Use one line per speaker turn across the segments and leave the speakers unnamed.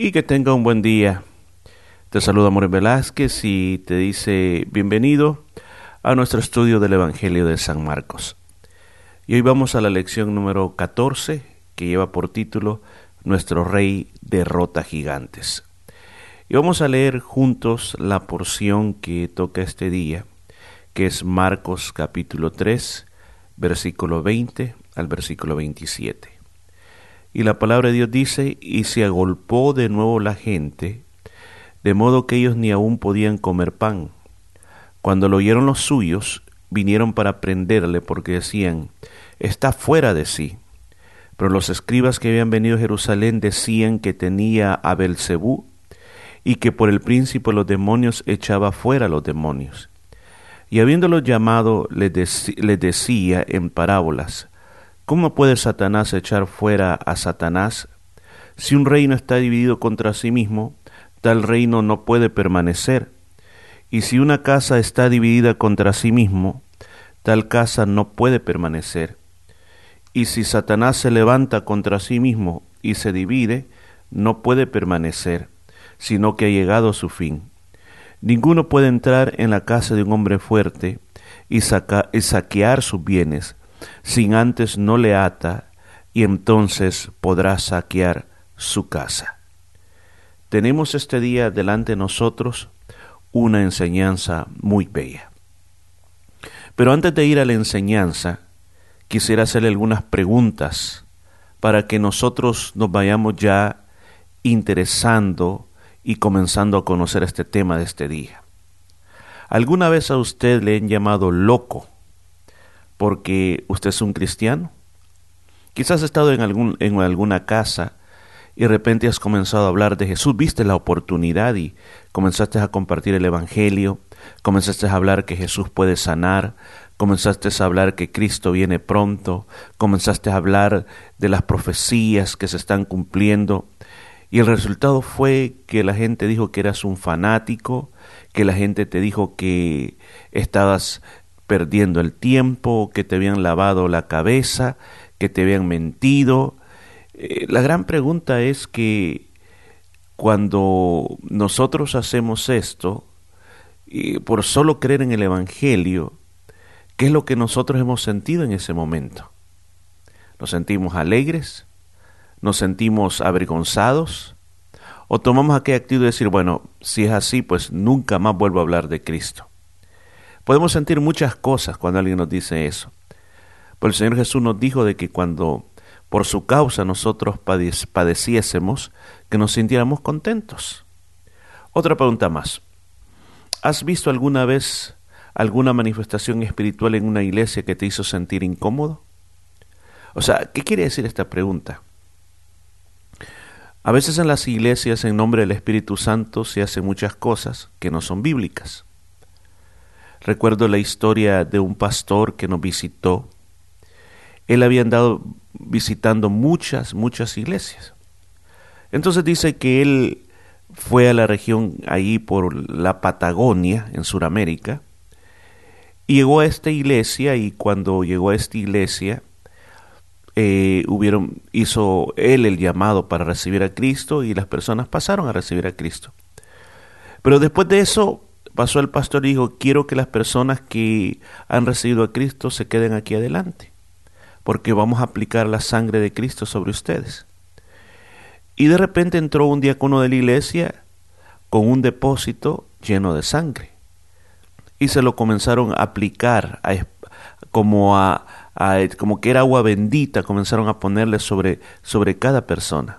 y que tenga un buen día. Te saluda Moreno Velázquez y te dice bienvenido a nuestro estudio del Evangelio de San Marcos. Y hoy vamos a la lección número 14 que lleva por título Nuestro Rey derrota gigantes. Y vamos a leer juntos la porción que toca este día, que es Marcos capítulo 3, versículo 20 al versículo 27. Y la palabra de Dios dice, y se agolpó de nuevo la gente, de modo que ellos ni aún podían comer pan. Cuando lo oyeron los suyos, vinieron para prenderle porque decían, está fuera de sí. Pero los escribas que habían venido a Jerusalén decían que tenía a Belcebú y que por el príncipe de los demonios echaba fuera a los demonios. Y habiéndolo llamado, le decía en parábolas, ¿Cómo puede Satanás echar fuera a Satanás? Si un reino está dividido contra sí mismo, tal reino no puede permanecer. Y si una casa está dividida contra sí mismo, tal casa no puede permanecer. Y si Satanás se levanta contra sí mismo y se divide, no puede permanecer, sino que ha llegado a su fin. Ninguno puede entrar en la casa de un hombre fuerte y, y saquear sus bienes, sin antes no le ata, y entonces podrá saquear su casa. Tenemos este día delante de nosotros una enseñanza muy bella. Pero antes de ir a la enseñanza, quisiera hacerle algunas preguntas para que nosotros nos vayamos ya interesando y comenzando a conocer este tema de este día. ¿Alguna vez a usted le han llamado loco porque usted es un cristiano. Quizás has estado en, algún, en alguna casa y de repente has comenzado a hablar de Jesús, viste la oportunidad y comenzaste a compartir el Evangelio, comenzaste a hablar que Jesús puede sanar, comenzaste a hablar que Cristo viene pronto, comenzaste a hablar de las profecías que se están cumpliendo y el resultado fue que la gente dijo que eras un fanático, que la gente te dijo que estabas perdiendo el tiempo, que te habían lavado la cabeza, que te habían mentido. Eh, la gran pregunta es que cuando nosotros hacemos esto, y por solo creer en el Evangelio, ¿qué es lo que nosotros hemos sentido en ese momento? ¿Nos sentimos alegres? ¿Nos sentimos avergonzados? ¿O tomamos aquella actitud de decir, bueno, si es así, pues nunca más vuelvo a hablar de Cristo? Podemos sentir muchas cosas cuando alguien nos dice eso. Pero el Señor Jesús nos dijo de que cuando por su causa nosotros padeciésemos, que nos sintiéramos contentos. Otra pregunta más. ¿Has visto alguna vez alguna manifestación espiritual en una iglesia que te hizo sentir incómodo? O sea, ¿qué quiere decir esta pregunta? A veces en las iglesias en nombre del Espíritu Santo se hacen muchas cosas que no son bíblicas. Recuerdo la historia de un pastor que nos visitó. Él había andado visitando muchas, muchas iglesias. Entonces dice que él fue a la región ahí por la Patagonia, en Sudamérica, y llegó a esta iglesia y cuando llegó a esta iglesia, eh, hubieron, hizo él el llamado para recibir a Cristo y las personas pasaron a recibir a Cristo. Pero después de eso pasó el pastor y dijo, quiero que las personas que han recibido a Cristo se queden aquí adelante, porque vamos a aplicar la sangre de Cristo sobre ustedes. Y de repente entró un diácono de la iglesia con un depósito lleno de sangre. Y se lo comenzaron a aplicar como, a, como que era agua bendita, comenzaron a ponerle sobre, sobre cada persona.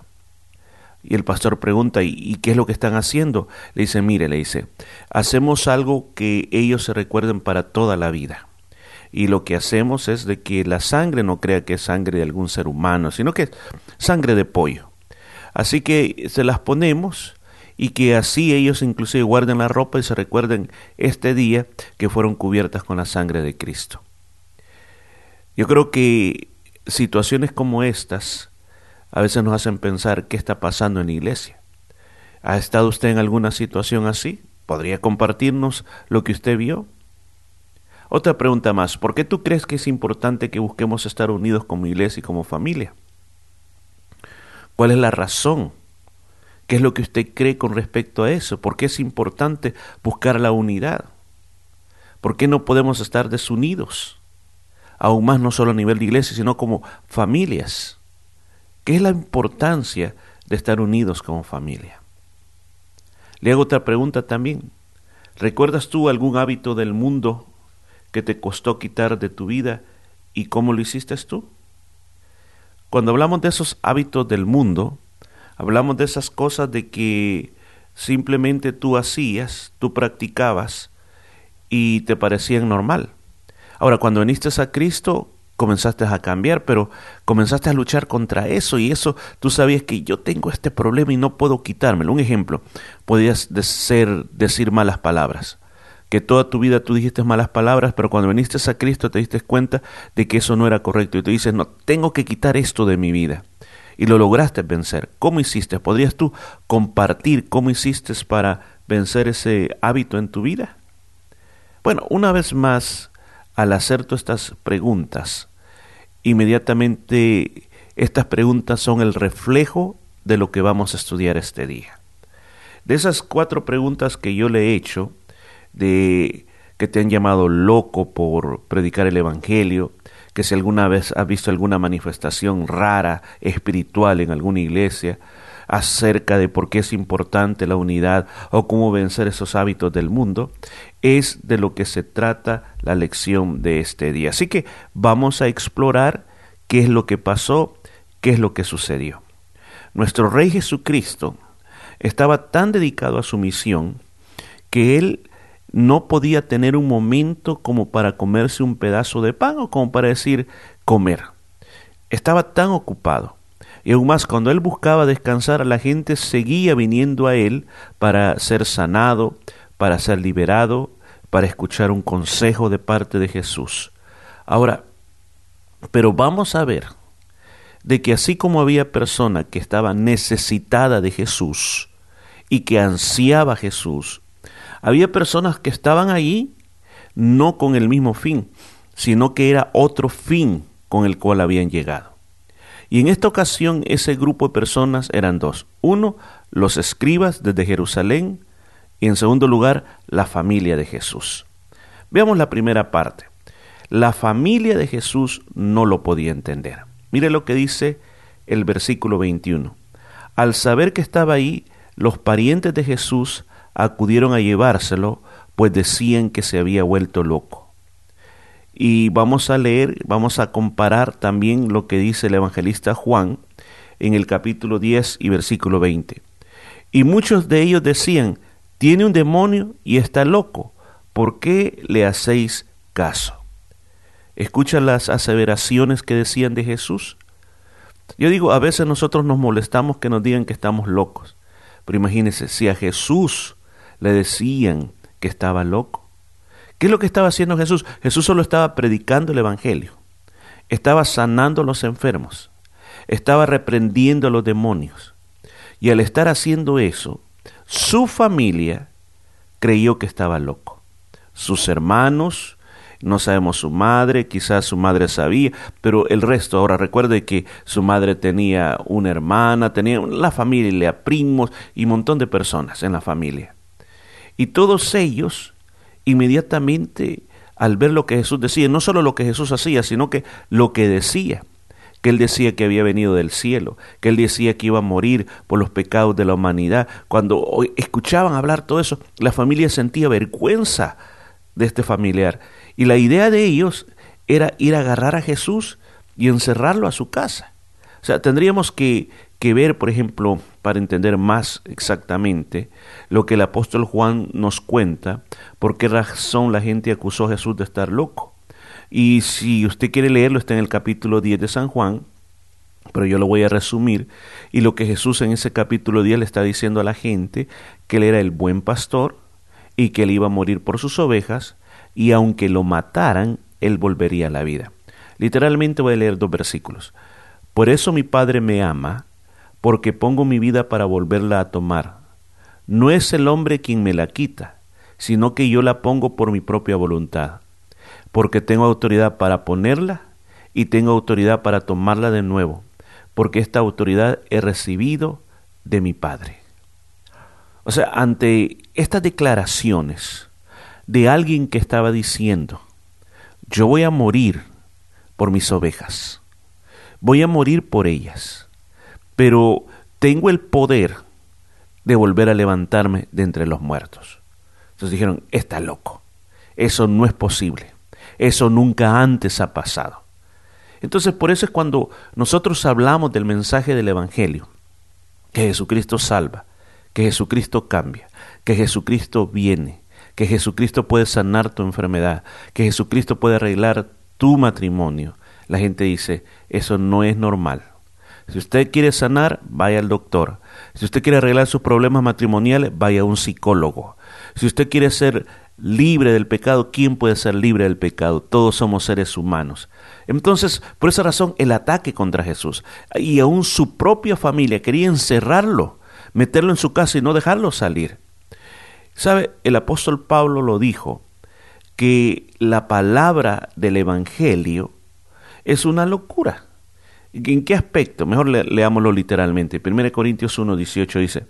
Y el pastor pregunta, ¿y, qué es lo que están haciendo? Le dice, mire, le dice, hacemos algo que ellos se recuerden para toda la vida. Y lo que hacemos es de que la sangre no crea que es sangre de algún ser humano, sino que es sangre de pollo. Así que se las ponemos y que así ellos inclusive guarden la ropa y se recuerden este día que fueron cubiertas con la sangre de Cristo. Yo creo que situaciones como estas a veces nos hacen pensar qué está pasando en la iglesia. ¿Ha estado usted en alguna situación así? ¿Podría compartirnos lo que usted vio? Otra pregunta más, ¿por qué tú crees que es importante que busquemos estar unidos como iglesia y como familia? ¿Cuál es la razón ¿Qué es lo que usted cree con respecto a eso? ¿Por qué es importante buscar la unidad? ¿Por qué no podemos estar desunidos? Aún más no solo a nivel de iglesia, sino como familias. ¿Qué es la importancia de estar unidos como familia? Le hago otra pregunta también. ¿Recuerdas tú algún hábito del mundo que te costó quitar de tu vida y cómo lo hiciste tú? Cuando hablamos de esos hábitos del mundo, hablamos de esas cosas de que simplemente tú hacías, tú practicabas y te parecían normal. Ahora, cuando viniste a Cristo, comenzaste a cambiar, pero comenzaste a luchar contra eso y eso tú sabías que yo tengo este problema y no puedo quitármelo. Un ejemplo, podías ser decir malas palabras que toda tu vida tú dijiste malas palabras, pero cuando viniste a Cristo te diste cuenta de que eso no era correcto y tú dices, no, tengo que quitar esto de mi vida. Y lo lograste vencer. ¿Cómo hiciste? ¿Podrías tú compartir cómo hiciste para vencer ese hábito en tu vida? Bueno, una vez más, al hacer todas estas preguntas, inmediatamente estas preguntas son el reflejo de lo que vamos a estudiar este día. De esas cuatro preguntas que yo le he hecho, de que te han llamado loco por predicar el Evangelio, que si alguna vez has visto alguna manifestación rara, espiritual en alguna iglesia, acerca de por qué es importante la unidad o cómo vencer esos hábitos del mundo, es de lo que se trata la lección de este día. Así que vamos a explorar qué es lo que pasó, qué es lo que sucedió. Nuestro Rey Jesucristo estaba tan dedicado a su misión que él no podía tener un momento como para comerse un pedazo de pan o como para decir comer. Estaba tan ocupado. Y aún más, cuando él buscaba descansar, la gente seguía viniendo a él para ser sanado, para ser liberado, para escuchar un consejo de parte de Jesús. Ahora, pero vamos a ver de que así como había persona que estaba necesitada de Jesús y que ansiaba Jesús, había personas que estaban allí no con el mismo fin, sino que era otro fin con el cual habían llegado. Y en esta ocasión ese grupo de personas eran dos. Uno, los escribas desde Jerusalén y en segundo lugar, la familia de Jesús. Veamos la primera parte. La familia de Jesús no lo podía entender. Mire lo que dice el versículo 21. Al saber que estaba ahí, los parientes de Jesús acudieron a llevárselo, pues decían que se había vuelto loco. Y vamos a leer, vamos a comparar también lo que dice el evangelista Juan en el capítulo 10 y versículo 20. Y muchos de ellos decían, tiene un demonio y está loco, ¿por qué le hacéis caso? Escucha las aseveraciones que decían de Jesús. Yo digo, a veces nosotros nos molestamos que nos digan que estamos locos, pero imagínense, si a Jesús le decían que estaba loco. ¿Qué es lo que estaba haciendo Jesús? Jesús solo estaba predicando el Evangelio, estaba sanando a los enfermos, estaba reprendiendo a los demonios. Y al estar haciendo eso, su familia creyó que estaba loco. Sus hermanos, no sabemos su madre, quizás su madre sabía, pero el resto, ahora recuerde que su madre tenía una hermana, tenía la familia, primos y un montón de personas en la familia. Y todos ellos, inmediatamente, al ver lo que Jesús decía, no solo lo que Jesús hacía, sino que lo que decía, que él decía que había venido del cielo, que él decía que iba a morir por los pecados de la humanidad. Cuando escuchaban hablar todo eso, la familia sentía vergüenza de este familiar. Y la idea de ellos era ir a agarrar a Jesús y encerrarlo a su casa. O sea, tendríamos que, que ver, por ejemplo, para entender más exactamente lo que el apóstol Juan nos cuenta, por qué razón la gente acusó a Jesús de estar loco. Y si usted quiere leerlo, está en el capítulo 10 de San Juan, pero yo lo voy a resumir. Y lo que Jesús en ese capítulo 10 le está diciendo a la gente, que él era el buen pastor y que él iba a morir por sus ovejas, y aunque lo mataran, él volvería a la vida. Literalmente voy a leer dos versículos. Por eso mi Padre me ama, porque pongo mi vida para volverla a tomar. No es el hombre quien me la quita, sino que yo la pongo por mi propia voluntad, porque tengo autoridad para ponerla y tengo autoridad para tomarla de nuevo, porque esta autoridad he recibido de mi Padre. O sea, ante estas declaraciones de alguien que estaba diciendo, yo voy a morir por mis ovejas, voy a morir por ellas, pero tengo el poder de volver a levantarme de entre los muertos. Entonces dijeron, está loco, eso no es posible, eso nunca antes ha pasado. Entonces por eso es cuando nosotros hablamos del mensaje del Evangelio, que Jesucristo salva, que Jesucristo cambia, que Jesucristo viene, que Jesucristo puede sanar tu enfermedad, que Jesucristo puede arreglar tu matrimonio. La gente dice, eso no es normal. Si usted quiere sanar, vaya al doctor. Si usted quiere arreglar sus problemas matrimoniales, vaya a un psicólogo. Si usted quiere ser libre del pecado, ¿quién puede ser libre del pecado? Todos somos seres humanos. Entonces, por esa razón, el ataque contra Jesús y aún su propia familia quería encerrarlo, meterlo en su casa y no dejarlo salir. ¿Sabe? El apóstol Pablo lo dijo, que la palabra del Evangelio es una locura. ¿En qué aspecto? Mejor leámoslo literalmente. 1 Corintios 1, 18 dice,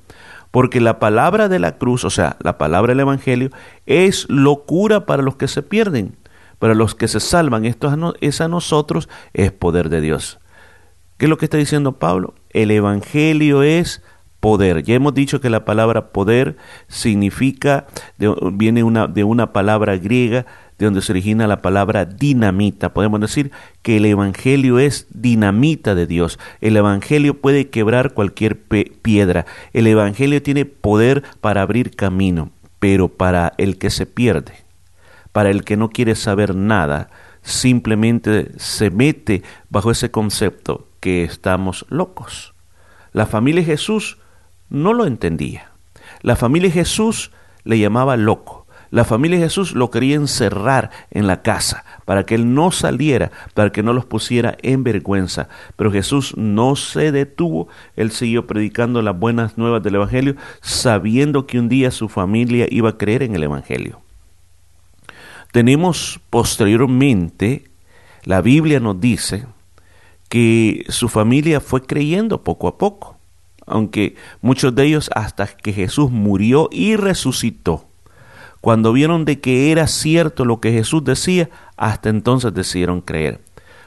porque la palabra de la cruz, o sea, la palabra del Evangelio, es locura para los que se pierden, para los que se salvan. Esto es a nosotros, es poder de Dios. ¿Qué es lo que está diciendo Pablo? El Evangelio es poder. Ya hemos dicho que la palabra poder significa, viene una, de una palabra griega de donde se origina la palabra dinamita. Podemos decir que el Evangelio es dinamita de Dios. El Evangelio puede quebrar cualquier piedra. El Evangelio tiene poder para abrir camino, pero para el que se pierde, para el que no quiere saber nada, simplemente se mete bajo ese concepto que estamos locos. La familia de Jesús no lo entendía. La familia de Jesús le llamaba loco. La familia de Jesús lo quería encerrar en la casa para que él no saliera, para que no los pusiera en vergüenza. Pero Jesús no se detuvo, él siguió predicando las buenas nuevas del Evangelio, sabiendo que un día su familia iba a creer en el Evangelio. Tenemos posteriormente, la Biblia nos dice que su familia fue creyendo poco a poco, aunque muchos de ellos hasta que Jesús murió y resucitó cuando vieron de que era cierto lo que Jesús decía, hasta entonces decidieron creer.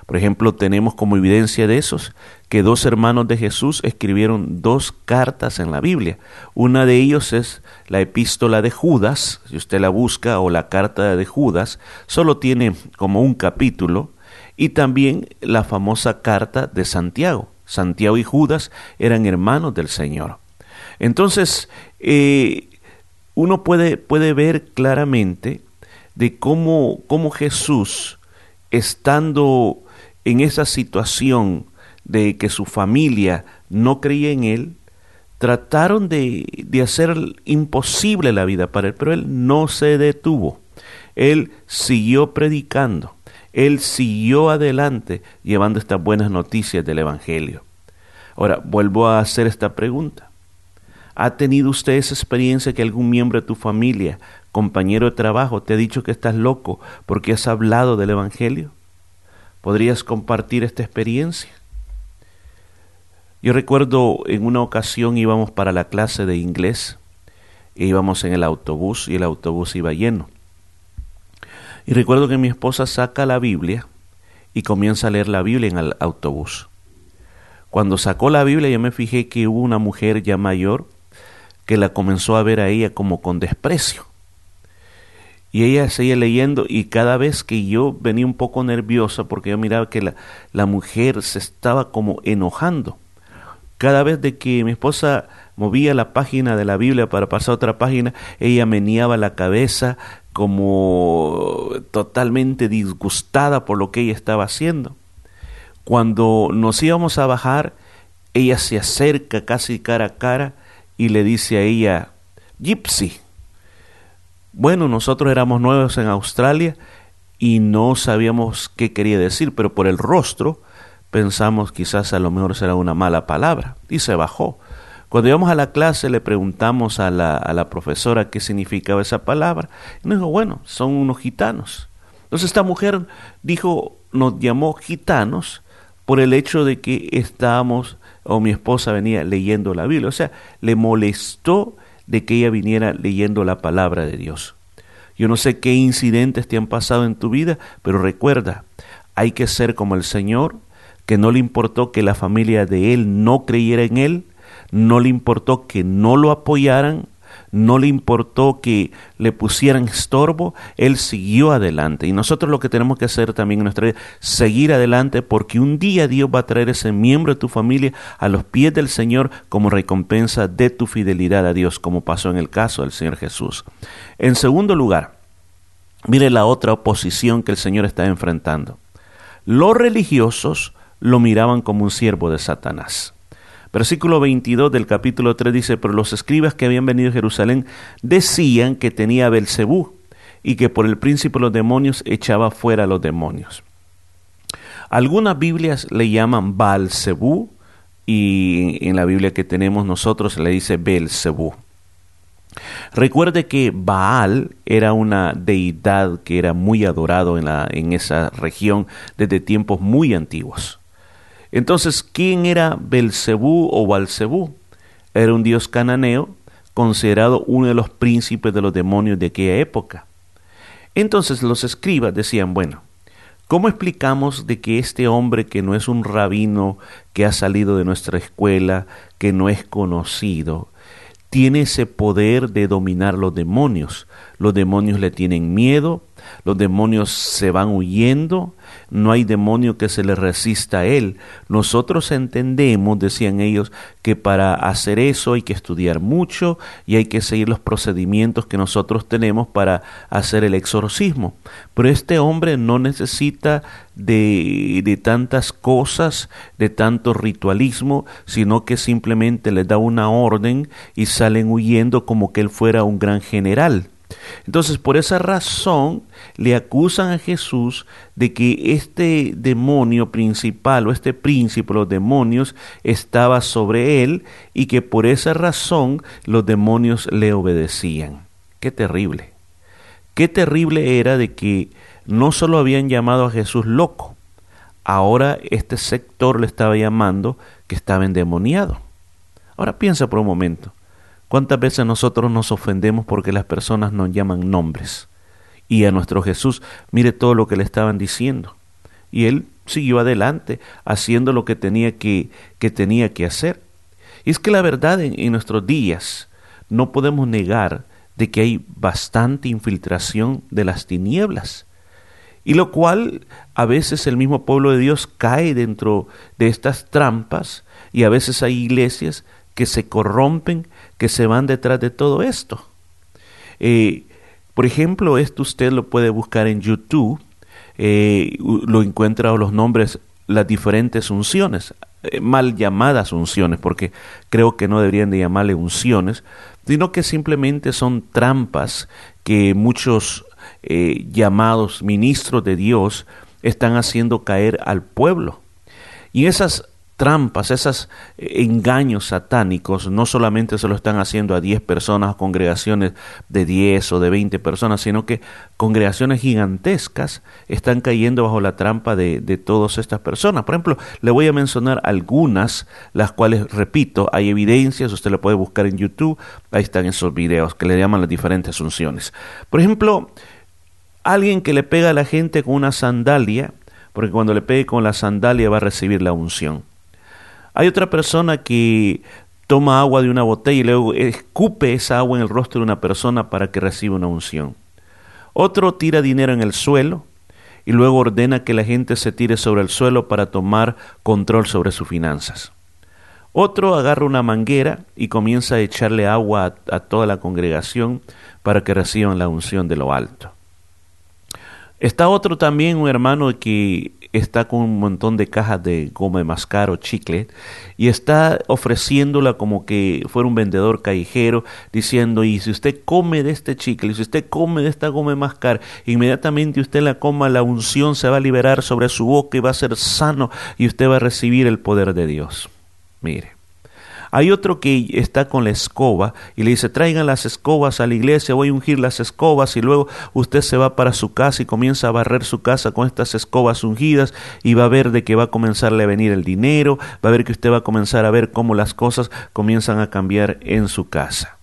Por ejemplo, tenemos como evidencia de esos que dos hermanos de Jesús escribieron dos cartas en la Biblia. Una de ellos es la epístola de Judas, si usted la busca, o la carta de Judas, solo tiene como un capítulo, y también la famosa carta de Santiago. Santiago y Judas eran hermanos del Señor. Entonces, eh, uno puede, puede ver claramente de cómo, cómo Jesús, estando en esa situación de que su familia no creía en él, trataron de, de, hacer imposible la vida para él, pero él no se detuvo. Él siguió predicando, él siguió adelante llevando estas buenas noticias del Evangelio. Ahora, vuelvo a hacer esta pregunta. ¿Ha tenido usted esa experiencia que algún miembro de tu familia, compañero de trabajo, te ha dicho que estás loco porque has hablado del Evangelio? ¿Podrías compartir esta experiencia? Yo recuerdo en una ocasión íbamos para la clase de inglés, e íbamos en el autobús y el autobús iba lleno. Y recuerdo que mi esposa saca la Biblia y comienza a leer la Biblia en el autobús. Cuando sacó la Biblia yo me fijé que hubo una mujer ya mayor que la comenzó a ver a ella como con desprecio. Y ella seguía leyendo y cada vez que yo venía un poco nerviosa porque yo miraba que la, la mujer se estaba como enojando. Cada vez de que mi esposa movía la página de la Biblia para pasar a otra página, ella meneaba la cabeza como totalmente disgustada por lo que ella estaba haciendo. Cuando nos íbamos a bajar, ella se acerca casi cara a cara y le dice a ella, Gypsy. Bueno, nosotros éramos nuevos en Australia y no sabíamos qué quería decir, pero por el rostro pensamos quizás a lo mejor será una mala palabra y se bajó. Cuando íbamos a la clase le preguntamos a la, a la profesora qué significaba esa palabra y nos dijo, bueno, son unos gitanos. Entonces esta mujer dijo, nos llamó gitanos por el hecho de que estábamos o mi esposa venía leyendo la Biblia. O sea, le molestó de que ella viniera leyendo la palabra de Dios. Yo no sé qué incidentes te han pasado en tu vida, pero recuerda, hay que ser como el Señor, que no le importó que la familia de Él no creyera en Él, no le importó que no lo apoyaran, no le importó que le pusieran estorbo, él siguió adelante. Y nosotros lo que tenemos que hacer también en nuestra vida, seguir adelante, porque un día Dios va a traer ese miembro de tu familia a los pies del Señor como recompensa de tu fidelidad a Dios, como pasó en el caso del Señor Jesús. En segundo lugar, mire la otra oposición que el Señor está enfrentando. Los religiosos lo miraban como un siervo de Satanás. Versículo 22 del capítulo 3 dice, pero los escribas que habían venido a Jerusalén decían que tenía Belcebú y que por el príncipe de los demonios echaba fuera a los demonios. Algunas Biblias le llaman Baalzebú y en la Biblia que tenemos nosotros le dice Belcebú. Recuerde que Baal era una deidad que era muy adorado en, la, en esa región desde tiempos muy antiguos. Entonces, ¿quién era Belcebú o Balcebú? Era un dios cananeo considerado uno de los príncipes de los demonios de aquella época. Entonces los escribas decían, bueno, ¿cómo explicamos de que este hombre que no es un rabino, que ha salido de nuestra escuela, que no es conocido, tiene ese poder de dominar los demonios? Los demonios le tienen miedo, los demonios se van huyendo, no hay demonio que se le resista a él. Nosotros entendemos, decían ellos, que para hacer eso hay que estudiar mucho y hay que seguir los procedimientos que nosotros tenemos para hacer el exorcismo. Pero este hombre no necesita de, tantas cosas, de tanto ritualismo, sino que simplemente le da una orden y salen huyendo como que él fuera un gran general. Entonces, por esa razón, le acusan a Jesús de que este demonio principal o este príncipe, los demonios, estaba sobre él y que por esa razón los demonios le obedecían. Qué terrible. Qué terrible era de que no solo habían llamado a Jesús loco, ahora este sector le estaba llamando que estaba endemoniado. Ahora piensa por un momento. ¿Cuántas veces nosotros nos ofendemos porque las personas nos llaman nombres? Y a nuestro Jesús, mire todo lo que le estaban diciendo. Y él siguió adelante, haciendo lo que tenía que, que, tenía que hacer. Y es que la verdad en, en nuestros días no podemos negar de que hay bastante infiltración de las tinieblas. Y lo cual a veces el mismo pueblo de Dios cae dentro de estas trampas y a veces hay iglesias que se corrompen, que se van detrás de todo esto. Eh, por ejemplo, esto usted lo puede buscar en YouTube, eh, lo encuentra los nombres, las diferentes unciones, eh, mal llamadas unciones, porque creo que no deberían de llamarle unciones, sino que simplemente son trampas que muchos llamados ministros de Dios están haciendo caer al pueblo. Y esas trampas, esos eh, engaños satánicos, no solamente se lo están haciendo a 10 personas, congregaciones de 10 o de 20 personas, sino que congregaciones gigantescas están cayendo bajo la trampa de, de todas estas personas. Por ejemplo, le voy a mencionar algunas, las cuales, repito, hay evidencias, usted lo puede buscar en YouTube, ahí están esos videos que le llaman las diferentes unciones. Por ejemplo, alguien que le pega a la gente con una sandalia, porque cuando le pegue con la sandalia va a recibir la unción. Hay otra persona que toma agua de una botella y luego escupe esa agua en el rostro de una persona para que reciba una unción. Otro tira dinero en el suelo y luego ordena que la gente se tire sobre el suelo para tomar control sobre sus finanzas. Otro agarra una manguera y comienza a echarle agua a, a toda la congregación para que reciban la unción de lo alto. Está otro también, un hermano que está con un montón de cajas de goma de mascar o chicle y está ofreciéndola como que fuera un vendedor callejero diciendo y si usted come de este chicle, si usted come de esta goma de mascar, inmediatamente usted la coma, la unción se va a liberar sobre su boca y va a ser sano y usted va a recibir el poder de Dios. Mire. Hay otro que está con la escoba y le dice, traigan las escobas a la iglesia, voy a ungir las escobas y luego usted se va para su casa y comienza a barrer su casa con estas escobas ungidas y va a ver de que va a comenzarle a venir el dinero, va a ver que usted va a comenzar a ver cómo las cosas comienzan a cambiar en su casa.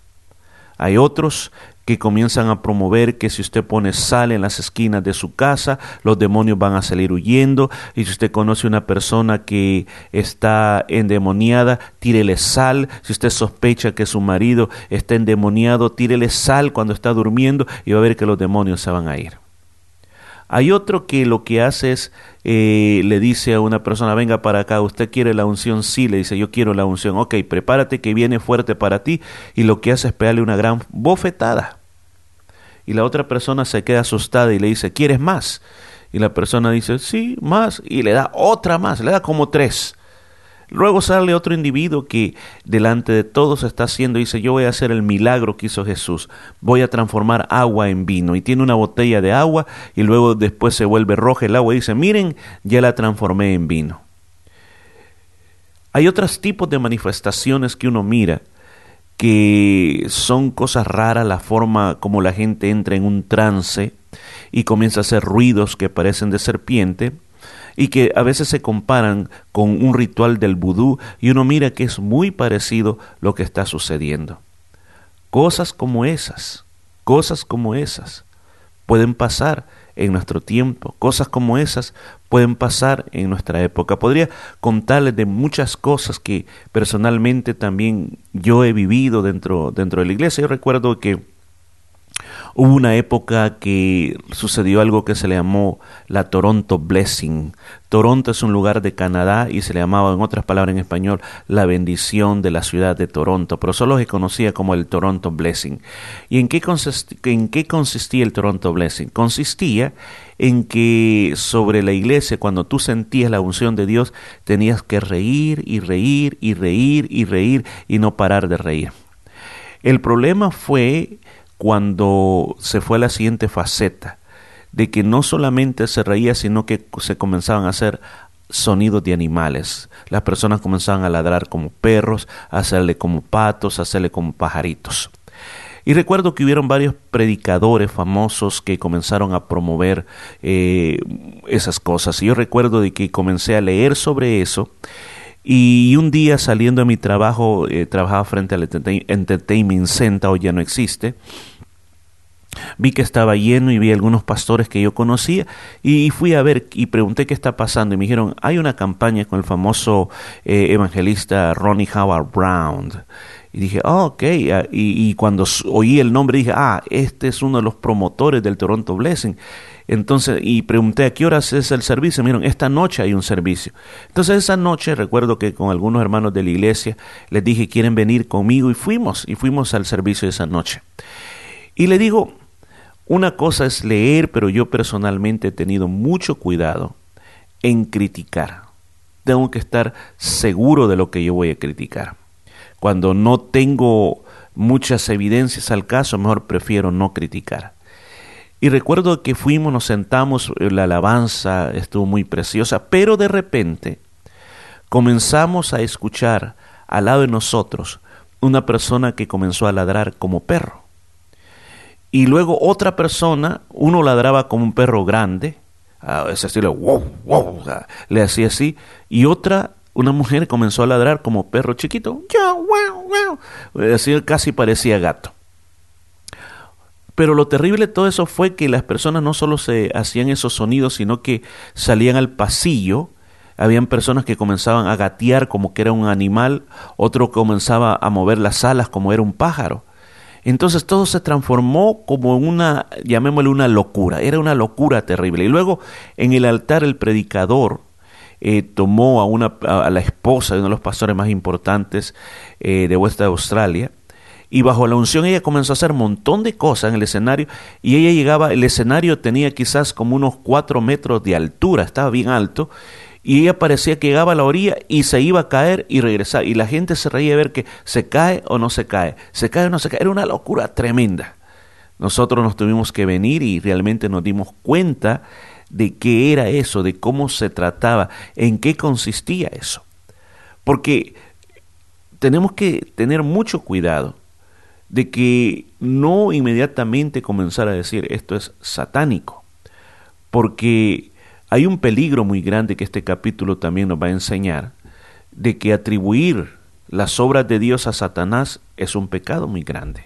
Hay otros que comienzan a promover que si usted pone sal en las esquinas de su casa, los demonios van a salir huyendo. Y si usted conoce una persona que está endemoniada, tírele sal. Si usted sospecha que su marido está endemoniado, tírele sal cuando está durmiendo y va a ver que los demonios se van a ir. Hay otro que lo que hace es, eh, le dice a una persona, venga para acá, ¿usted quiere la unción? Sí, le dice, yo quiero la unción. Ok, prepárate que viene fuerte para ti. Y lo que hace es pegarle una gran bofetada. Y la otra persona se queda asustada y le dice, ¿quieres más? Y la persona dice, sí, más. Y le da otra más, le da como tres. Luego sale otro individuo que delante de todos está haciendo, dice, yo voy a hacer el milagro que hizo Jesús, voy a transformar agua en vino. Y tiene una botella de agua y luego después se vuelve roja el agua y dice, miren, ya la transformé en vino. Hay otros tipos de manifestaciones que uno mira que son cosas raras, la forma como la gente entra en un trance y comienza a hacer ruidos que parecen de serpiente y que a veces se comparan con un ritual del vudú y uno mira que es muy parecido lo que está sucediendo. Cosas como esas, cosas como esas pueden pasar en nuestro tiempo, cosas como esas pueden pasar en nuestra época. Podría contarles de muchas cosas que personalmente también yo he vivido dentro, dentro de la iglesia. Yo recuerdo que Hubo una época que sucedió algo que se le llamó la Toronto Blessing. Toronto es un lugar de Canadá y se le llamaba, en otras palabras en español, la bendición de la ciudad de Toronto, pero solo se conocía como el Toronto Blessing. ¿Y en qué, en qué consistía el Toronto Blessing? Consistía en que sobre la iglesia, cuando tú sentías la unción de Dios, tenías que reír y reír y reír y reír y no parar de reír. El problema fue cuando se fue a la siguiente faceta, de que no solamente se reía, sino que se comenzaban a hacer sonidos de animales. Las personas comenzaban a ladrar como perros, a hacerle como patos, a hacerle como pajaritos. Y recuerdo que hubieron varios predicadores famosos que comenzaron a promover eh, esas cosas. Y yo recuerdo de que comencé a leer sobre eso. Y un día saliendo de mi trabajo, eh, trabajaba frente al Entertainment Center, hoy ya no existe, Vi que estaba lleno y vi algunos pastores que yo conocía y fui a ver y pregunté qué está pasando y me dijeron, hay una campaña con el famoso eh, evangelista Ronnie Howard Brown. Y dije, oh, ok, ah, y, y, cuando oí el nombre dije, ah, este es uno de los promotores del Toronto Blessing. Entonces, y pregunté a qué horas es el servicio. Miren, esta noche hay un servicio. Entonces, esa noche recuerdo que con algunos hermanos de la iglesia les dije, quieren venir conmigo y fuimos, y fuimos al servicio esa noche. Y le digo, una cosa es leer, pero yo personalmente he tenido mucho cuidado en criticar. Tengo que estar seguro de lo que yo voy a criticar. Cuando no tengo muchas evidencias al caso, mejor prefiero no criticar. Y recuerdo que fuimos, nos sentamos, la alabanza estuvo muy preciosa, pero de repente comenzamos a escuchar al lado de nosotros una persona que comenzó a ladrar como perro y luego otra persona, uno ladraba como un perro grande, a ese estilo, wow, wow, le hacía así, y otra, una mujer comenzó a ladrar como perro chiquito, wow, wow, así casi parecía gato. Pero lo terrible de todo eso fue que las personas no solo se hacían esos sonidos, sino que salían al pasillo, habían personas que comenzaban a gatear como que era un animal, otro comenzaba a mover las alas como era un pájaro. Entonces todo se transformó como una, llamémosle una locura, era una locura terrible. Y luego en el altar el predicador eh, tomó a, una, a la esposa de uno de los pastores más importantes eh, de West Australia, y bajo la unción ella comenzó a hacer un montón de cosas en el escenario y ella llegaba, el escenario tenía quizás como unos cuatro metros de altura, estaba bien alto y ella parecía que llegaba a la orilla y se iba a caer y regresar. Y la gente se reía de ver que se cae o no se cae, se cae o no se cae. Era una locura tremenda. Nosotros nos tuvimos que venir y realmente nos dimos cuenta de qué era eso, de cómo se trataba, en qué consistía eso. Porque tenemos que tener mucho cuidado de que no inmediatamente comenzar a decir esto es satánico, porque hay un peligro muy grande que este capítulo también nos va a enseñar, de que atribuir las obras de Dios a Satanás es un pecado muy grande.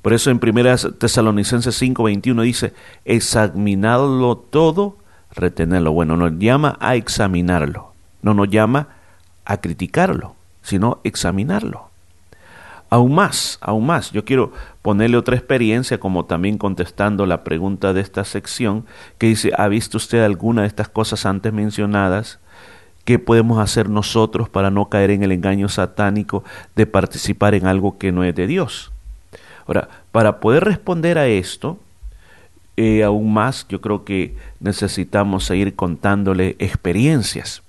Por eso en 1 Tesalonicenses 5:21 dice, examinadlo todo, retenerlo. Bueno, nos llama a examinarlo, no nos llama a criticarlo, sino examinarlo. Aún más, aún más, yo quiero ponerle otra experiencia como también contestando la pregunta de esta sección que dice, ¿ha visto usted alguna de estas cosas antes mencionadas? ¿Qué podemos hacer nosotros para no caer en el engaño satánico de participar en algo que no es de Dios? Ahora, para poder responder a esto, eh, aún más, yo creo que necesitamos seguir contándole experiencias.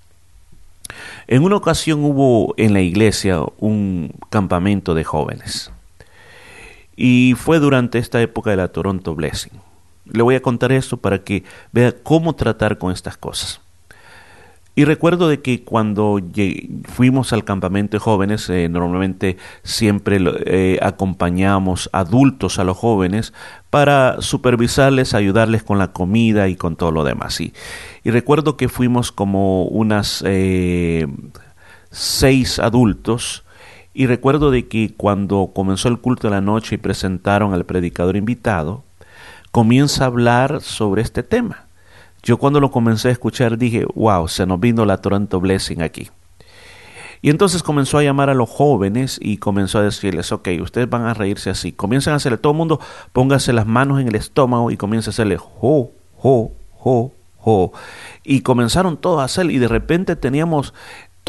En una ocasión hubo en la iglesia un campamento de jóvenes y fue durante esta época de la Toronto Blessing. Le voy a contar esto para que vea cómo tratar con estas cosas. Y recuerdo de que cuando fuimos al campamento de jóvenes, eh, normalmente siempre eh, acompañamos adultos a los jóvenes para supervisarles, ayudarles con la comida y con todo lo demás. Y, recuerdo que fuimos como unas eh, seis adultos. Y recuerdo de que cuando comenzó el culto de la noche y presentaron al predicador invitado, comienza a hablar sobre este tema yo cuando lo comencé a escuchar dije, wow, se nos vino la Toronto Blessing aquí. Y entonces comenzó a llamar a los jóvenes y comenzó a decirles, ok, ustedes van a reírse así. Comiencen a hacerle, todo el mundo póngase las manos en el estómago y comienza a hacerle, jo, jo, jo, jo. Y comenzaron todos a hacer y de repente teníamos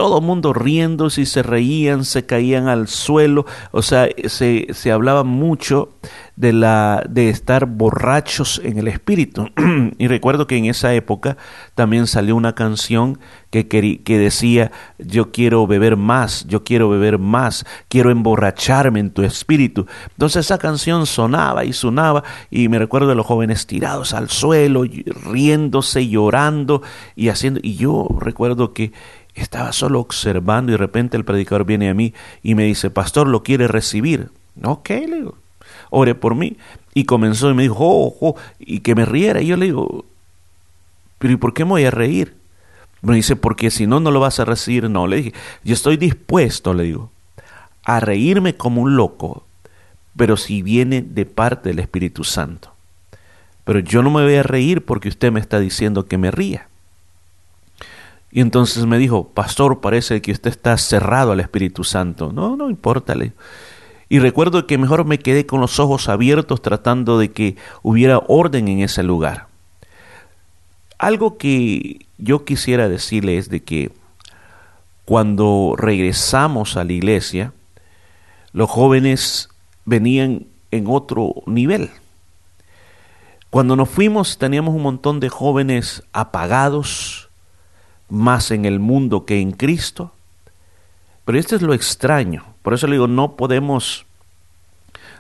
todo mundo riendo, si se reían, se caían al suelo, o sea, se, se hablaba mucho de, la, de estar borrachos en el espíritu. y recuerdo que en esa época también salió una canción que, que decía, yo quiero beber más, yo quiero beber más, quiero emborracharme en tu espíritu. Entonces esa canción sonaba y sonaba y me recuerdo de los jóvenes tirados al suelo, riéndose, llorando y haciendo, y yo recuerdo que estaba solo observando y de repente el predicador viene a mí y me dice, pastor, ¿lo quiere recibir? Ok, le digo, ore por mí. Y comenzó y me dijo, oh, oh, y que me riera. Y yo le digo, pero ¿y por qué me voy a reír? Me dice, porque si no, no lo vas a recibir. No, le dije, yo estoy dispuesto, le digo, a reírme como un loco, pero si viene de parte del Espíritu Santo. Pero yo no me voy a reír porque usted me está diciendo que me ría. Y entonces me dijo, pastor, parece que usted está cerrado al Espíritu Santo. No, no importa. Y recuerdo que mejor me quedé con los ojos abiertos tratando de que hubiera orden en ese lugar. Algo que yo quisiera decirle es de que cuando regresamos a la iglesia, los jóvenes venían en otro nivel. Cuando nos fuimos teníamos un montón de jóvenes apagados, más en el mundo que en Cristo. Pero esto es lo extraño. Por eso le digo, no podemos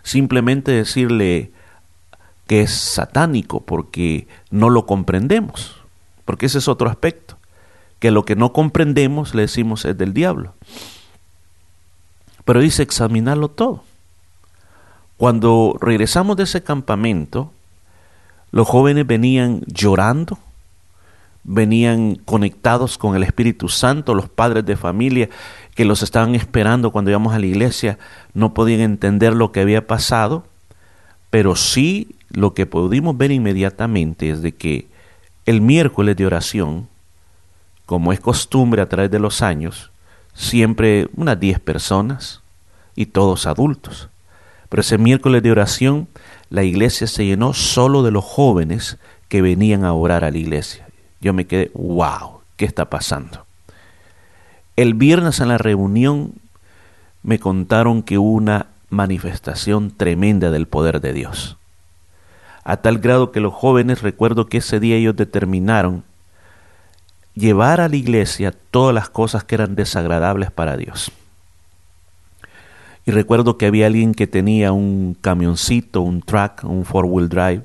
simplemente decirle que es satánico porque no lo comprendemos. Porque ese es otro aspecto. Que lo que no comprendemos le decimos es del diablo. Pero dice examinarlo todo. Cuando regresamos de ese campamento, los jóvenes venían llorando, venían conectados con el Espíritu Santo, los padres de familia que los estaban esperando cuando íbamos a la iglesia no podían entender lo que había pasado, pero sí lo que pudimos ver inmediatamente es de que el miércoles de oración, como es costumbre a través de los años, siempre unas diez personas y todos adultos. Pero ese miércoles de oración la iglesia se llenó solo de los jóvenes que venían a orar a la iglesia yo me quedé, wow, ¿qué está pasando? El viernes en la reunión me contaron que hubo una manifestación tremenda del poder de Dios. A tal grado que los jóvenes, recuerdo que ese día ellos determinaron llevar a la iglesia todas las cosas que eran desagradables para Dios. Y recuerdo que había alguien que tenía un camioncito, un truck, un four-wheel drive,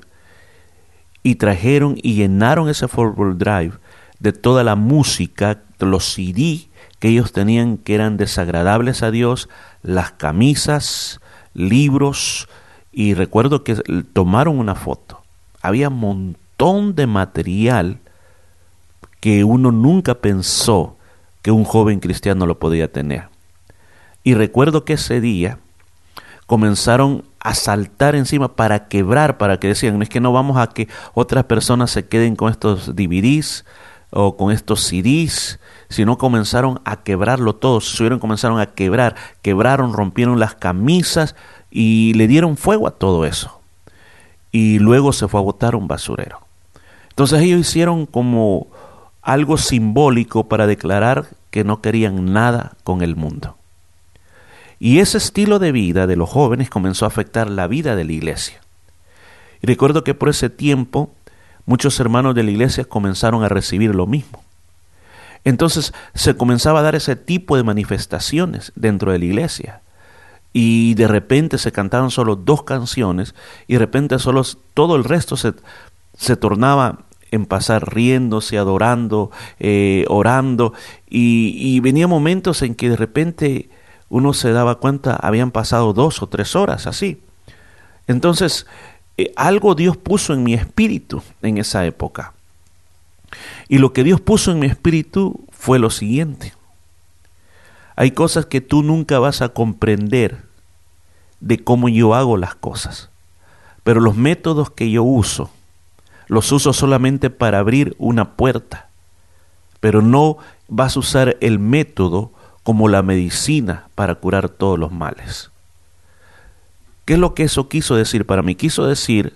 y trajeron y llenaron ese forward drive de toda la música, los CD que ellos tenían que eran desagradables a Dios, las camisas, libros, y recuerdo que tomaron una foto. Había un montón de material que uno nunca pensó que un joven cristiano lo podía tener. Y recuerdo que ese día comenzaron a saltar encima para quebrar, para que decían, es que no vamos a que otras personas se queden con estos DVDs o con estos CDs, sino comenzaron a quebrarlo todo, subieron, comenzaron a quebrar, quebraron, rompieron las camisas y le dieron fuego a todo eso. Y luego se fue a botar un basurero. Entonces ellos hicieron como algo simbólico para declarar que no querían nada con el mundo. Y ese estilo de vida de los jóvenes comenzó a afectar la vida de la iglesia. Y recuerdo que por ese tiempo muchos hermanos de la iglesia comenzaron a recibir lo mismo. Entonces se comenzaba a dar ese tipo de manifestaciones dentro de la iglesia. Y de repente se cantaban solo dos canciones y de repente solo todo el resto se, se tornaba en pasar riéndose, adorando, eh, orando. Y, y venía momentos en que de repente uno se daba cuenta, habían pasado dos o tres horas así. Entonces, eh, algo Dios puso en mi espíritu en esa época. Y lo que Dios puso en mi espíritu fue lo siguiente. Hay cosas que tú nunca vas a comprender de cómo yo hago las cosas. Pero los métodos que yo uso, los uso solamente para abrir una puerta. Pero no vas a usar el método como la medicina para curar todos los males. ¿Qué es lo que eso quiso decir para mí? Quiso decir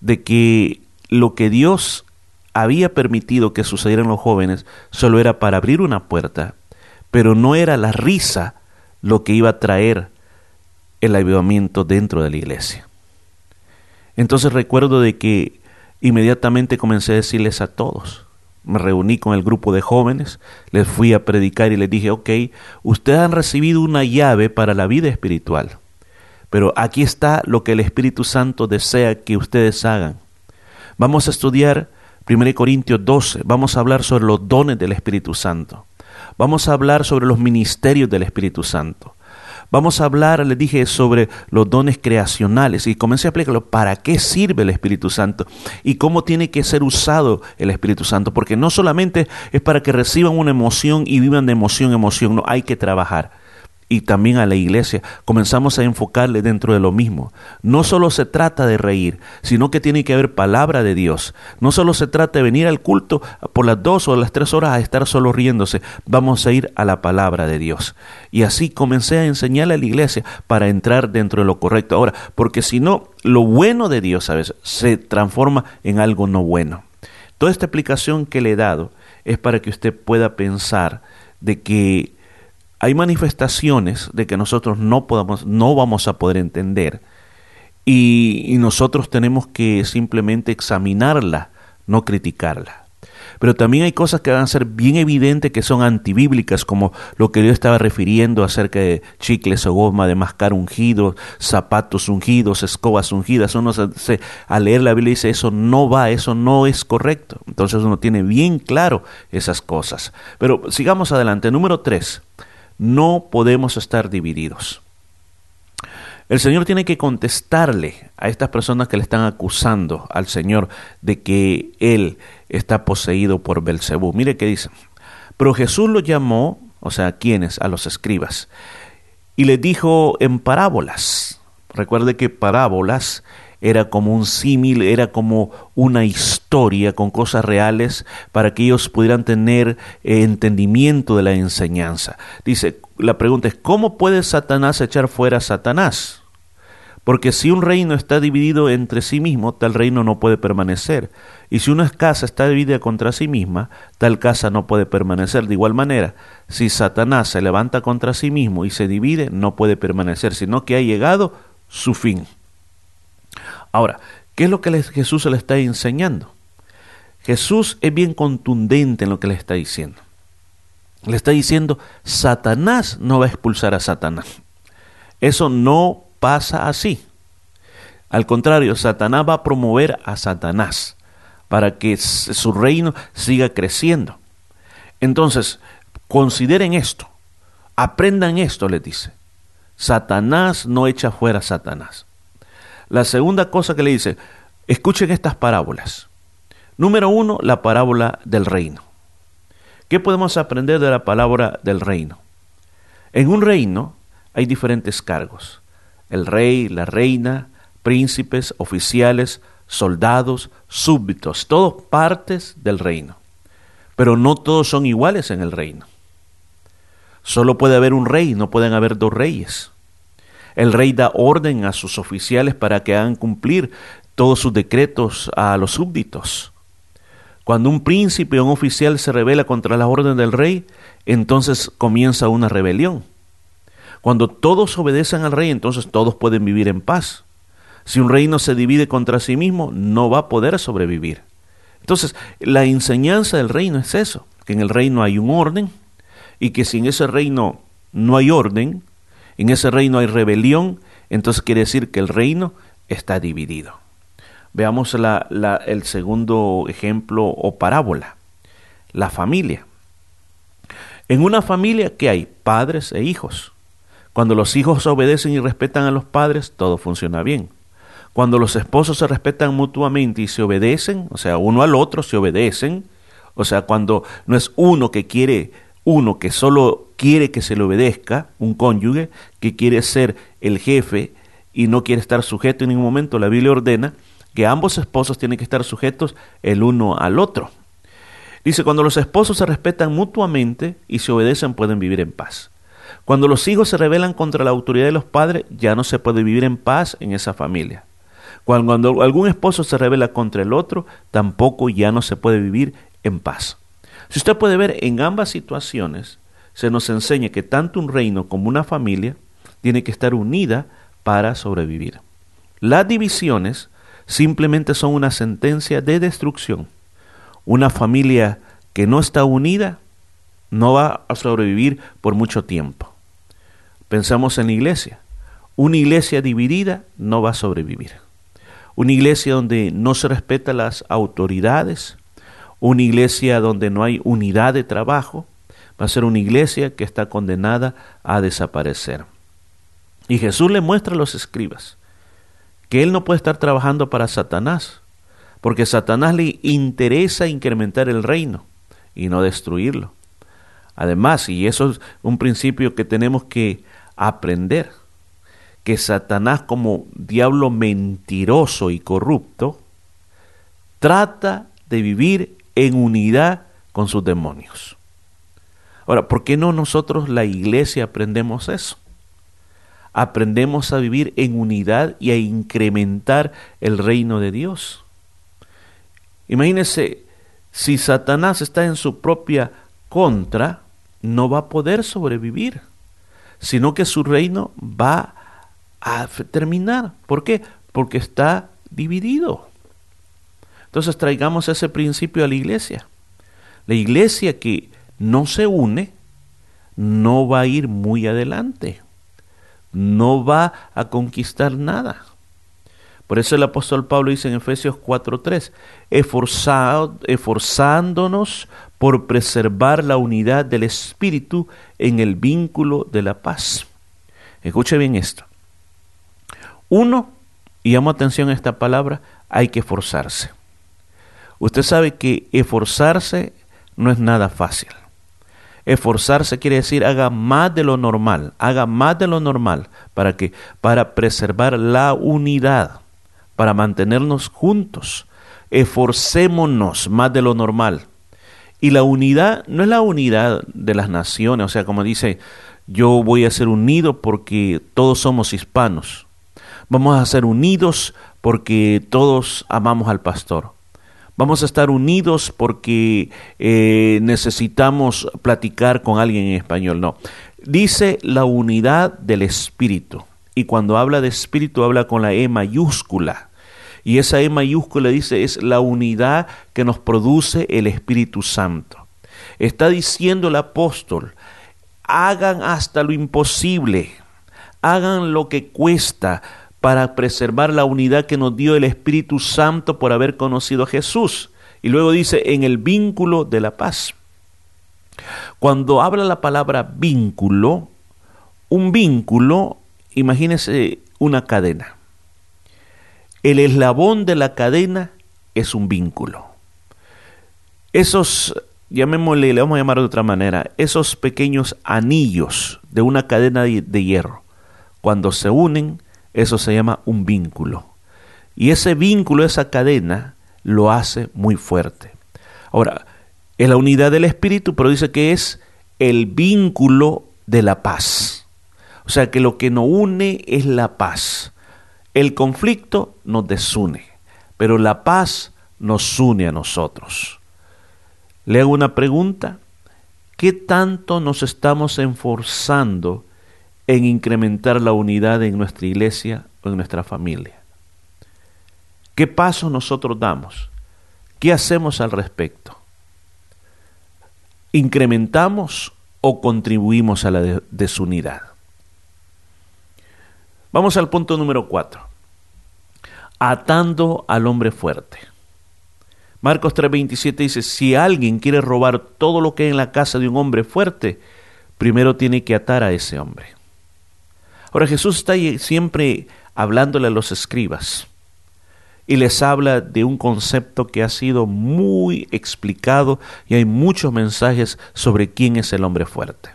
de que lo que Dios había permitido que sucediera en los jóvenes solo era para abrir una puerta, pero no era la risa lo que iba a traer el avivamiento dentro de la iglesia. Entonces recuerdo de que inmediatamente comencé a decirles a todos, me reuní con el grupo de jóvenes, les fui a predicar y les dije, ok, ustedes han recibido una llave para la vida espiritual, pero aquí está lo que el Espíritu Santo desea que ustedes hagan. Vamos a estudiar 1 Corintios 12, vamos a hablar sobre los dones del Espíritu Santo, vamos a hablar sobre los ministerios del Espíritu Santo, Vamos a hablar, les dije, sobre los dones creacionales. Y comencé a explicarlo. Para qué sirve el Espíritu Santo y cómo tiene que ser usado el Espíritu Santo, porque no solamente es para que reciban una emoción y vivan de emoción en emoción, no, hay que trabajar y también a la iglesia, comenzamos a enfocarle dentro de lo mismo. No solo se trata de reír, sino que tiene que haber palabra de Dios. No solo se trata de venir al culto por las dos o las tres horas a estar solo riéndose, vamos a ir a la palabra de Dios. Y así comencé a enseñarle a la iglesia para entrar dentro de lo correcto. Ahora, porque si no, lo bueno de Dios, ¿sabes? Se transforma en algo no bueno. Toda esta explicación que le he dado es para que usted pueda pensar de que hay manifestaciones de que nosotros no, podamos, no vamos a poder entender y, nosotros tenemos que simplemente examinarla, no criticarla. Pero también hay cosas que van a ser bien evidentes que son antibíblicas, como lo que yo estaba refiriendo acerca de chicles o goma de mascar ungidos, zapatos ungidos, escobas ungidas. Uno al leer la Biblia dice, eso no va, eso no es correcto. Entonces uno tiene bien claro esas cosas. Pero sigamos adelante. Número tres, no podemos estar divididos. El Señor tiene que contestarle a estas personas que le están acusando al Señor de que Él está poseído por Belcebú. Mire qué dice. Pero Jesús lo llamó, o sea, ¿a quiénes? A los escribas. Y les dijo en parábolas. Recuerde que parábolas era como un símil, era como una historia con cosas reales para que ellos pudieran tener eh, entendimiento de la enseñanza. Dice, la pregunta es, ¿cómo puede Satanás echar fuera a Satanás? Porque si un reino está dividido entre sí mismo, tal reino no puede permanecer. Y si una casa está dividida contra sí misma, tal casa no puede permanecer. De igual manera, si Satanás se levanta contra sí mismo y se divide, no puede permanecer, sino que ha llegado su fin. Ahora, ¿qué es lo que Jesús le está enseñando? Jesús es bien contundente en lo que le está diciendo. Le está diciendo, Satanás no va a expulsar a Satanás. Eso no pasa así. Al contrario, Satanás va a promover a Satanás para que su reino siga creciendo. Entonces, consideren esto, aprendan esto, les dice. Satanás no echa fuera a Satanás. La segunda cosa que le dice, escuchen estas parábolas. Número uno, la parábola del reino. ¿Qué podemos aprender de la palabra del reino? En un reino hay diferentes cargos. el rey, la reina, príncipes, oficiales, soldados, súbditos, todos partes del reino. Pero no todos son iguales en el reino. Solo puede haber un rey, no pueden haber dos reyes. El rey da orden a sus oficiales para que hagan cumplir todos sus decretos a los súbditos. Cuando un príncipe o un oficial se rebela contra la orden del rey, entonces comienza una rebelión. Cuando todos obedecen al rey, entonces todos pueden vivir en paz. Si un reino se divide contra sí mismo, no va a poder sobrevivir. Entonces, la enseñanza del reino es eso, que en el reino hay un orden y que si en ese reino no hay orden, en ese reino hay rebelión, entonces quiere decir que el reino está dividido. Veamos el segundo ejemplo o parábola, la familia. En una familia, ¿qué hay? Padres e hijos. Cuando los hijos obedecen y respetan a los padres, todo funciona bien. Cuando los esposos se respetan mutuamente y se obedecen, o sea, uno al otro se obedecen, o sea, cuando no es uno que quiere, uno que solo quiere que se le obedezca, un cónyuge que quiere ser el jefe y no quiere estar sujeto en ningún momento, la Biblia ordena que ambos esposos tienen que estar sujetos el uno al otro. Dice, cuando los esposos se respetan mutuamente y se obedecen, pueden vivir en paz. Cuando los hijos se rebelan contra la autoridad de los padres, ya no se puede vivir en paz en esa familia. Cuando algún esposo se revela contra el otro, tampoco ya no se puede vivir en paz. Si usted puede ver en ambas situaciones, se nos enseña que tanto un reino como una familia tiene que estar unida para sobrevivir. Las divisiones simplemente son una sentencia de destrucción. Una familia que no está unida no va a sobrevivir por mucho tiempo. Pensamos en la iglesia. Una iglesia dividida no va a sobrevivir. Una iglesia donde no se respeta las autoridades, una iglesia donde no hay unidad de trabajo, va a ser una iglesia que está condenada a desaparecer. Y Jesús le muestra a los escribas que él no puede estar trabajando para Satanás, porque Satanás le interesa incrementar el reino y no destruirlo. Además, y eso es un principio que tenemos que aprender, que Satanás como diablo mentiroso y corrupto trata de vivir en unidad con sus demonios. Ahora, ¿por qué no nosotros la iglesia aprendemos eso? Aprendemos a vivir en unidad y a incrementar el reino de Dios. Imagínense, si Satanás está en su propia contra, no va a poder sobrevivir, sino que su reino va a terminar. ¿Por qué? Porque está dividido. Entonces traigamos ese principio a la iglesia. La iglesia que no se une no va a ir muy adelante, no va a conquistar nada. Por eso el apóstol Pablo dice en Efesios 4:3, esforzándonos por preservar la unidad del Espíritu en el vínculo de la paz. Escuche bien esto. Uno, y llamo atención a esta palabra, hay que esforzarse. Usted sabe que esforzarse no es nada fácil. Esforzarse quiere decir haga más de lo normal, haga más de lo normal para que para preservar la unidad para mantenernos juntos. Esforcémonos más de lo normal. Y la unidad no es la unidad de las naciones, o sea, como dice, yo voy a ser unido porque todos somos hispanos. Vamos a ser unidos porque todos amamos al pastor. Vamos a estar unidos porque eh, necesitamos platicar con alguien en español. No. Dice la unidad del espíritu. Y cuando habla de espíritu habla con la E mayúscula. Y esa E mayúscula dice es la unidad que nos produce el Espíritu Santo. Está diciendo el apóstol, hagan hasta lo imposible, hagan lo que cuesta para preservar la unidad que nos dio el Espíritu Santo por haber conocido a Jesús. Y luego dice, en el vínculo de la paz. Cuando habla la palabra vínculo, un vínculo, imagínese una cadena. El eslabón de la cadena es un vínculo. Esos, llamémosle, le vamos a llamar de otra manera, esos pequeños anillos de una cadena de hierro, cuando se unen, eso se llama un vínculo. Y ese vínculo, esa cadena, lo hace muy fuerte. Ahora, es la unidad del espíritu, pero dice que es el vínculo de la paz. O sea que lo que nos une es la paz. El conflicto nos desune, pero la paz nos une a nosotros. Le hago una pregunta. ¿Qué tanto nos estamos esforzando en incrementar la unidad en nuestra iglesia o en nuestra familia? ¿Qué paso nosotros damos? ¿Qué hacemos al respecto? ¿Incrementamos o contribuimos a la desunidad? Vamos al punto número cuatro. Atando al hombre fuerte. Marcos 3:27 dice, si alguien quiere robar todo lo que hay en la casa de un hombre fuerte, primero tiene que atar a ese hombre. Ahora Jesús está siempre hablándole a los escribas y les habla de un concepto que ha sido muy explicado y hay muchos mensajes sobre quién es el hombre fuerte.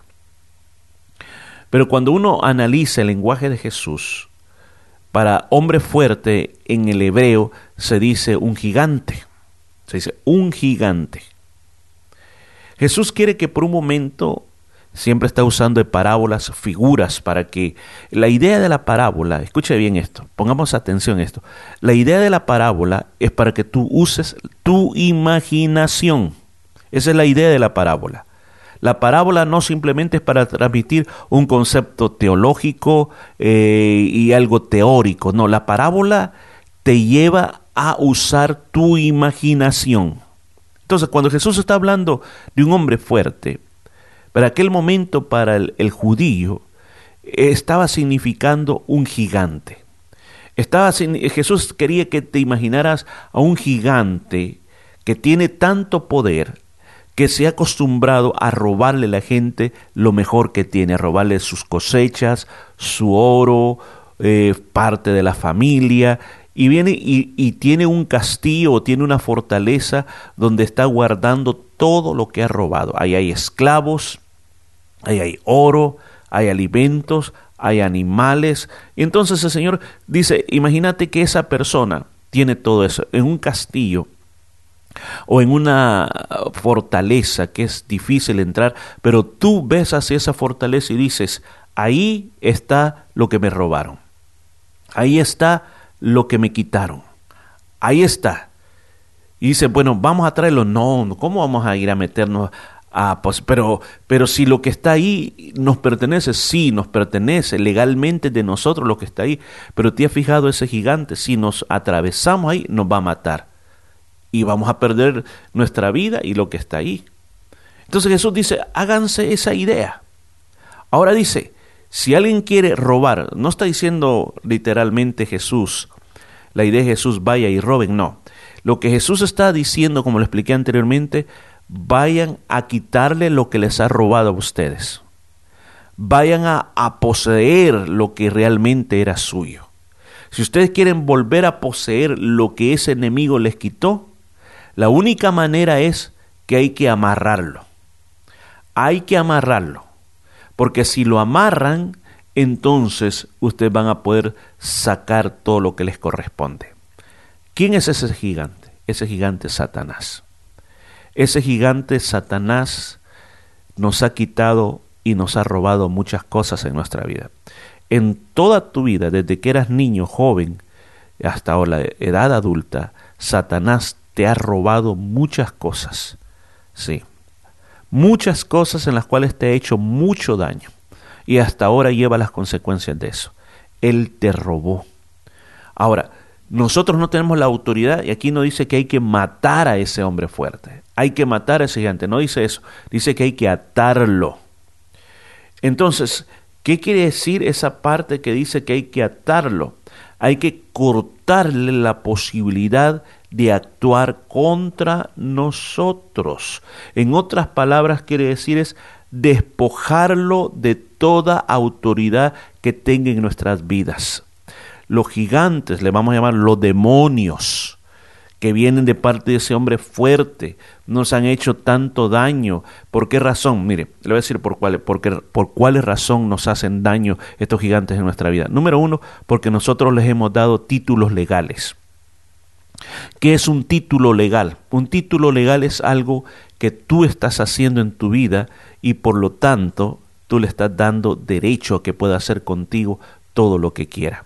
Pero cuando uno analiza el lenguaje de Jesús, para hombre fuerte en el hebreo se dice un gigante. Se dice un gigante. Jesús quiere que por un momento siempre está usando de parábolas, figuras, para que la idea de la parábola, escuche bien esto, pongamos atención a esto, la idea de la parábola es para que tú uses tu imaginación. Esa es la idea de la parábola. La parábola no simplemente es para transmitir un concepto teológico eh, y algo teórico, no, la parábola te lleva a usar tu imaginación. Entonces, cuando Jesús está hablando de un hombre fuerte, para aquel momento para el, judío estaba significando un gigante. Estaba, Jesús quería que te imaginaras a un gigante que tiene tanto poder que se ha acostumbrado a robarle a la gente lo mejor que tiene, a robarle sus cosechas, su oro, eh, parte de la familia, y viene y, y, tiene un castillo o tiene una fortaleza donde está guardando todo lo que ha robado. Ahí hay esclavos, ahí hay oro, hay alimentos, hay animales. Y entonces el Señor dice, imagínate que esa persona tiene todo eso en un castillo o en una fortaleza que es difícil entrar, pero tú ves hacia esa fortaleza y dices, ahí está lo que me robaron, ahí está lo que me quitaron, ahí está. Y dice, bueno, vamos a traerlo. No, ¿cómo vamos a ir a meternos Ah, pues, pero, pero si lo que está ahí nos pertenece, sí, nos pertenece legalmente de nosotros lo que está ahí. Pero te has fijado ese gigante, si nos atravesamos ahí, nos va a matar. Y vamos a perder nuestra vida y lo que está ahí. Entonces Jesús dice, háganse esa idea. Ahora dice, si alguien quiere robar, no está diciendo literalmente Jesús, la idea de Jesús, vaya y roben, no. Lo que Jesús está diciendo, como lo expliqué anteriormente, vayan a quitarle lo que les ha robado a ustedes. Vayan a, poseer lo que realmente era suyo. Si ustedes quieren volver a poseer lo que ese enemigo les quitó, la única manera es que hay que amarrarlo. Hay que amarrarlo. Porque si lo amarran, entonces ustedes van a poder sacar todo lo que les corresponde. ¿Quién es ese gigante? Ese gigante es Satanás. Ese gigante Satanás nos ha quitado y nos ha robado muchas cosas en nuestra vida. En toda tu vida, desde que eras niño, joven, hasta la edad adulta, Satanás te ha robado muchas cosas. Sí. Muchas cosas en las cuales te ha hecho mucho daño. Y hasta ahora lleva las consecuencias de eso. Él te robó. Ahora, nosotros no tenemos la autoridad y aquí no dice que hay que matar a ese hombre fuerte. Hay que matar a ese gigante. No dice eso. Dice que hay que atarlo. Entonces, ¿qué quiere decir esa parte que dice que hay que atarlo? Hay que cortarle la posibilidad de actuar contra nosotros. En otras palabras, quiere decir es despojarlo de toda autoridad que tenga en nuestras vidas los gigantes, le vamos a llamar los demonios, que vienen de parte de ese hombre fuerte, nos han hecho tanto daño. ¿Por qué razón? Mire, le voy a decir por cuál, porque, por cuál razón nos hacen daño estos gigantes en nuestra vida. Número uno, porque nosotros les hemos dado títulos legales. ¿Qué es un título legal? Un título legal es algo que tú estás haciendo en tu vida y por lo tanto tú le estás dando derecho a que pueda hacer contigo todo lo que quiera.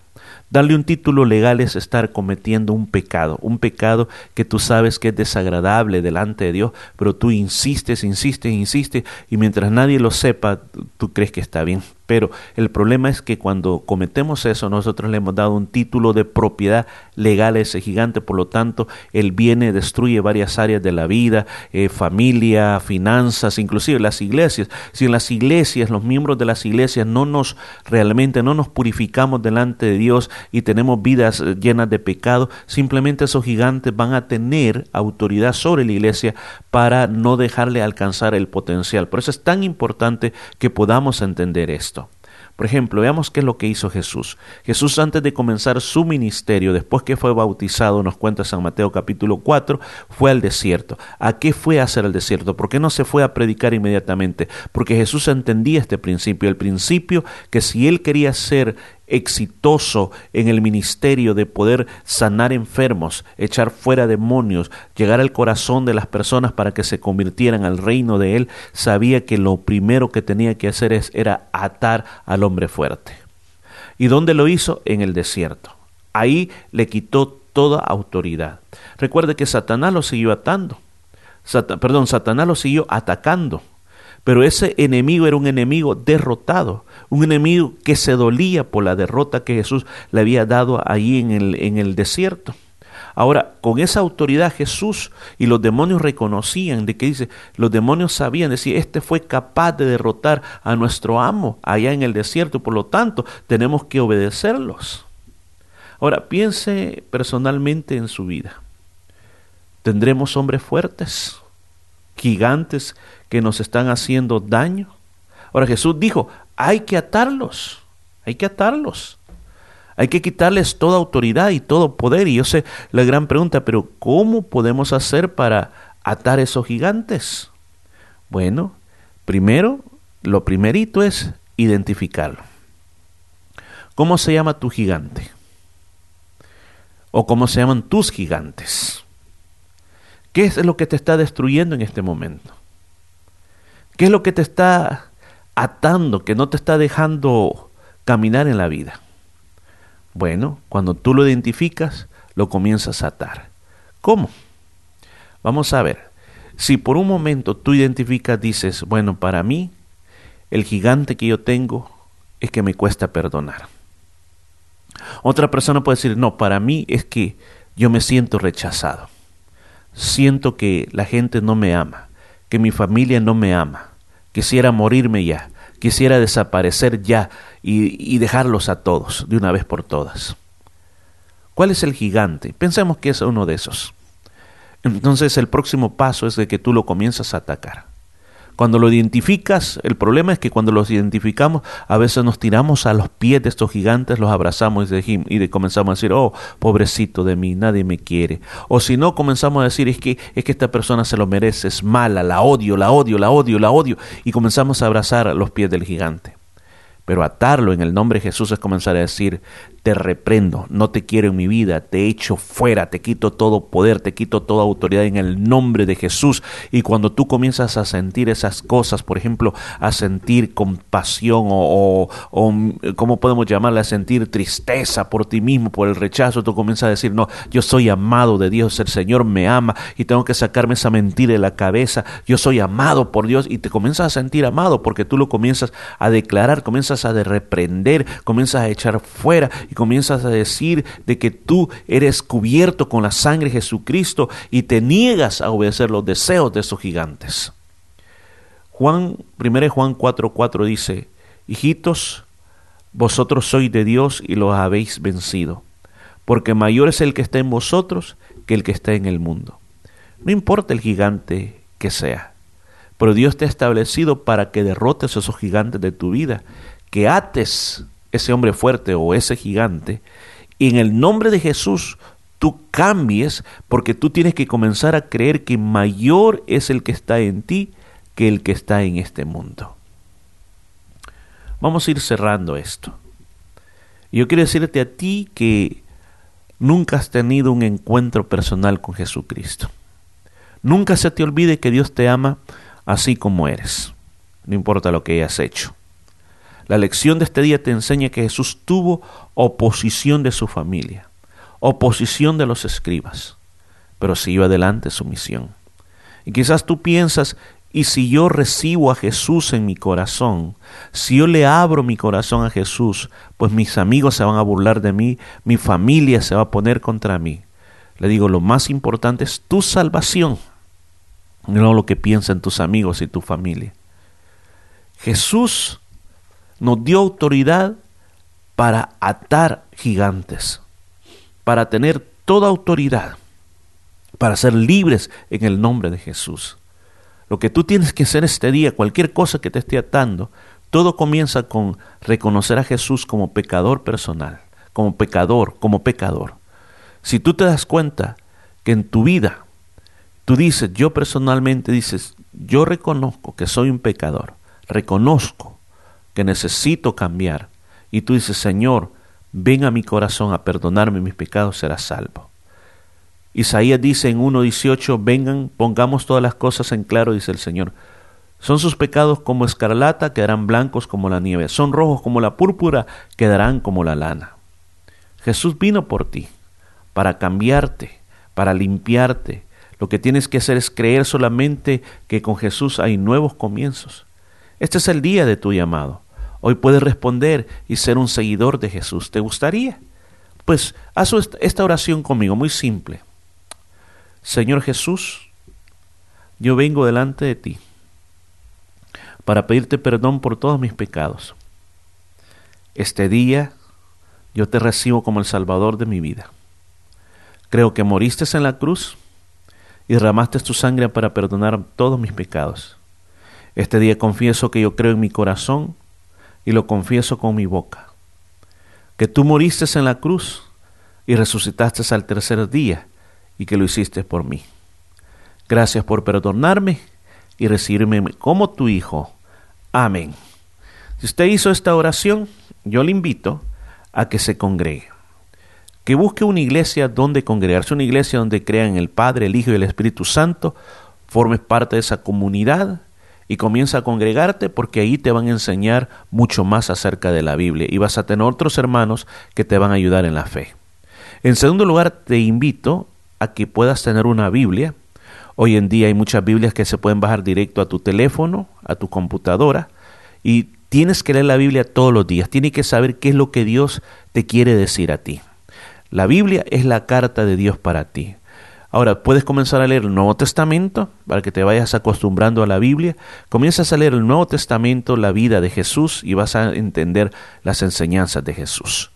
Darle un título legal es estar cometiendo un pecado, un pecado que tú sabes que es desagradable delante de Dios, pero tú insistes, insistes, insistes y mientras nadie lo sepa, tú crees que está bien. Pero el problema es que cuando cometemos eso, nosotros le hemos dado un título de propiedad legal a ese gigante, por lo tanto, él viene, destruye varias áreas de la vida, eh, familia, finanzas, inclusive las iglesias. Si en las iglesias, los miembros de las iglesias no nos realmente no nos purificamos delante de Dios y tenemos vidas eh, llenas de pecado, simplemente esos gigantes van a tener autoridad sobre la iglesia para no dejarle alcanzar el potencial. Por eso es tan importante que podamos entender esto. Por ejemplo, veamos qué es lo que hizo Jesús. Jesús antes de comenzar su ministerio, después que fue bautizado, nos cuenta San Mateo capítulo 4, fue al desierto. ¿A qué fue a hacer el desierto? ¿Por qué no se fue a predicar inmediatamente? Porque Jesús entendía este principio, el principio que si él quería ser exitoso en el ministerio de poder sanar enfermos, echar fuera demonios, llegar al corazón de las personas para que se convirtieran al reino de Él, sabía que lo primero que tenía que hacer es, era atar al hombre fuerte. ¿Y dónde lo hizo? En el desierto. Ahí le quitó toda autoridad. Recuerde que Satanás lo siguió atando. perdón, Satanás lo siguió atacando. Pero ese enemigo era un enemigo derrotado, un enemigo que se dolía por la derrota que Jesús le había dado ahí en el, en el desierto. Ahora, con esa autoridad Jesús y los demonios reconocían de que dice, los demonios sabían decir, este fue capaz de derrotar a nuestro amo allá en el desierto, por lo tanto, tenemos que obedecerlos. Ahora, piense personalmente en su vida. ¿Tendremos hombres fuertes, gigantes que nos están haciendo daño. Ahora Jesús dijo, hay que atarlos, hay que atarlos. Hay que quitarles toda autoridad y todo poder. Y yo sé la gran pregunta, pero ¿cómo podemos hacer para atar esos gigantes? Bueno, primero, lo primerito es identificarlo. ¿Cómo se llama tu gigante? ¿O cómo se llaman tus gigantes? ¿Qué es lo que te está destruyendo en este momento? ¿Qué es lo que te está atando, que no te está dejando caminar en la vida? Bueno, cuando tú lo identificas, lo comienzas a atar. ¿Cómo? Vamos a ver. Si por un momento tú identificas, dices, bueno, para mí, el gigante que yo tengo es que me cuesta perdonar. Otra persona puede decir, no, para mí es que yo me siento rechazado. Siento que la gente no me ama, que mi familia no me ama. Quisiera morirme ya, quisiera desaparecer ya y, dejarlos a todos de una vez por todas. ¿Cuál es el gigante? Pensemos que es uno de esos. Entonces el próximo paso es de que tú lo comienzas a atacar. Cuando lo identificas, el problema es que cuando los identificamos, a veces nos tiramos a los pies de estos gigantes, los abrazamos y, y comenzamos a decir, oh, pobrecito de mí, nadie me quiere. O si no, comenzamos a decir, es que, es que esta persona se lo merece, es mala, la odio, la odio, la odio, la odio. Y comenzamos a abrazar los pies del gigante. Pero atarlo en el nombre de Jesús es comenzar a decir, te reprendo, no te quiero en mi vida, te echo fuera, te quito todo poder, te quito toda autoridad en el nombre de Jesús. Y cuando tú comienzas a sentir esas cosas, por ejemplo, a sentir compasión o, o, ¿cómo podemos llamarla? A sentir tristeza por ti mismo, por el rechazo, tú comienzas a decir, no, yo soy amado de Dios, el Señor me ama y tengo que sacarme esa mentira de la cabeza, yo soy amado por Dios y te comienzas a sentir amado porque tú lo comienzas a declarar, comienzas a reprender, comienzas a echar fuera y comienzas a decir de que tú eres cubierto con la sangre de Jesucristo y te niegas a obedecer los deseos de esos gigantes. Juan, 1 Juan 4:4 dice, hijitos, vosotros sois de Dios y los habéis vencido, porque mayor es el que está en vosotros que el que está en el mundo. No importa el gigante que sea, pero Dios te ha establecido para que derrotes a esos gigantes de tu vida, que ates ese hombre fuerte o ese gigante, y en el nombre de Jesús tú cambies porque tú tienes que comenzar a creer que mayor es el que está en ti que el que está en este mundo. Vamos a ir cerrando esto. Yo quiero decirte a ti que nunca has tenido un encuentro personal con Jesucristo. Nunca se te olvide que Dios te ama así como eres, no importa lo que hayas hecho. La lección de este día te enseña que Jesús tuvo oposición de su familia, oposición de los escribas, pero siguió adelante su misión. Y quizás tú piensas, y si yo recibo a Jesús en mi corazón, si yo le abro mi corazón a Jesús, pues mis amigos se van a burlar de mí, mi familia se va a poner contra mí. Le digo, lo más importante es tu salvación, no lo que piensan tus amigos y tu familia. Jesús nos dio autoridad para atar gigantes, para tener toda autoridad, para ser libres en el nombre de Jesús. Lo que tú tienes que hacer este día, cualquier cosa que te esté atando, todo comienza con reconocer a Jesús como pecador personal, como pecador, como pecador. Si tú te das cuenta que en tu vida tú dices, yo personalmente dices, yo reconozco que soy un pecador, reconozco que necesito cambiar, y tú dices, Señor, ven a mi corazón a perdonarme mis pecados, serás salvo. Isaías dice en 1.18, vengan, pongamos todas las cosas en claro, dice el Señor. Son sus pecados como escarlata, quedarán blancos como la nieve. Son rojos como la púrpura, quedarán como la lana. Jesús vino por ti, para cambiarte, para limpiarte. Lo que tienes que hacer es creer solamente que con Jesús hay nuevos comienzos. Este es el día de tu llamado. Hoy puedes responder y ser un seguidor de Jesús. ¿Te gustaría? Pues haz esta oración conmigo, muy simple. Señor Jesús, yo vengo delante de ti para pedirte perdón por todos mis pecados. Este día yo te recibo como el Salvador de mi vida. Creo que moriste en la cruz y derramaste tu sangre para perdonar todos mis pecados. Este día confieso que yo creo en mi corazón y lo confieso con mi boca. Que tú moriste en la cruz y resucitaste al tercer día y que lo hiciste por mí. Gracias por perdonarme y recibirme como tu Hijo. Amén. Si usted hizo esta oración, yo le invito a que se congregue. Que busque una iglesia donde congregarse, una iglesia donde crean el Padre, el Hijo y el Espíritu Santo, formes parte de esa comunidad y comienza a congregarte porque ahí te van a enseñar mucho más acerca de la Biblia y vas a tener otros hermanos que te van a ayudar en la fe. En segundo lugar, te invito a que puedas tener una Biblia. Hoy en día hay muchas Biblias que se pueden bajar directo a tu teléfono, a tu computadora, y tienes que leer la Biblia todos los días. Tienes que saber qué es lo que Dios te quiere decir a ti. La Biblia es la carta de Dios para ti. Ahora, puedes comenzar a leer el Nuevo Testamento para que te vayas acostumbrando a la Biblia. Comienzas a leer el Nuevo Testamento, la vida de Jesús, y vas a entender las enseñanzas de Jesús.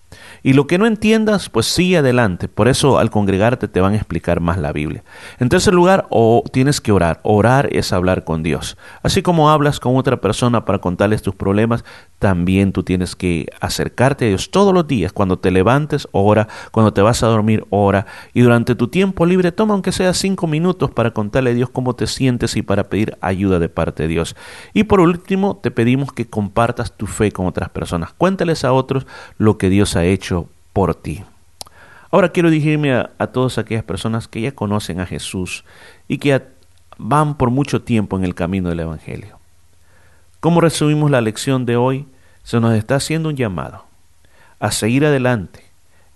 Y lo que no entiendas, pues sigue adelante. Por eso al congregarte te van a explicar más la Biblia. En tercer lugar, o tienes que orar. Orar es hablar con Dios. Así como hablas con otra persona para contarles tus problemas, también tú tienes que acercarte a Dios todos los días. Cuando te levantes, ora. Cuando te vas a dormir, ora. Y durante tu tiempo libre, toma aunque sea cinco minutos para contarle a Dios cómo te sientes y para pedir ayuda de parte de Dios. Y por último, te pedimos que compartas tu fe con otras personas. Cuéntales a otros lo que Dios ha hecho por ti. Ahora quiero dirigirme a, todas aquellas personas que ya conocen a Jesús y que van por mucho tiempo en el camino del Evangelio. Como resumimos la lección de hoy? Se nos está haciendo un llamado a seguir adelante.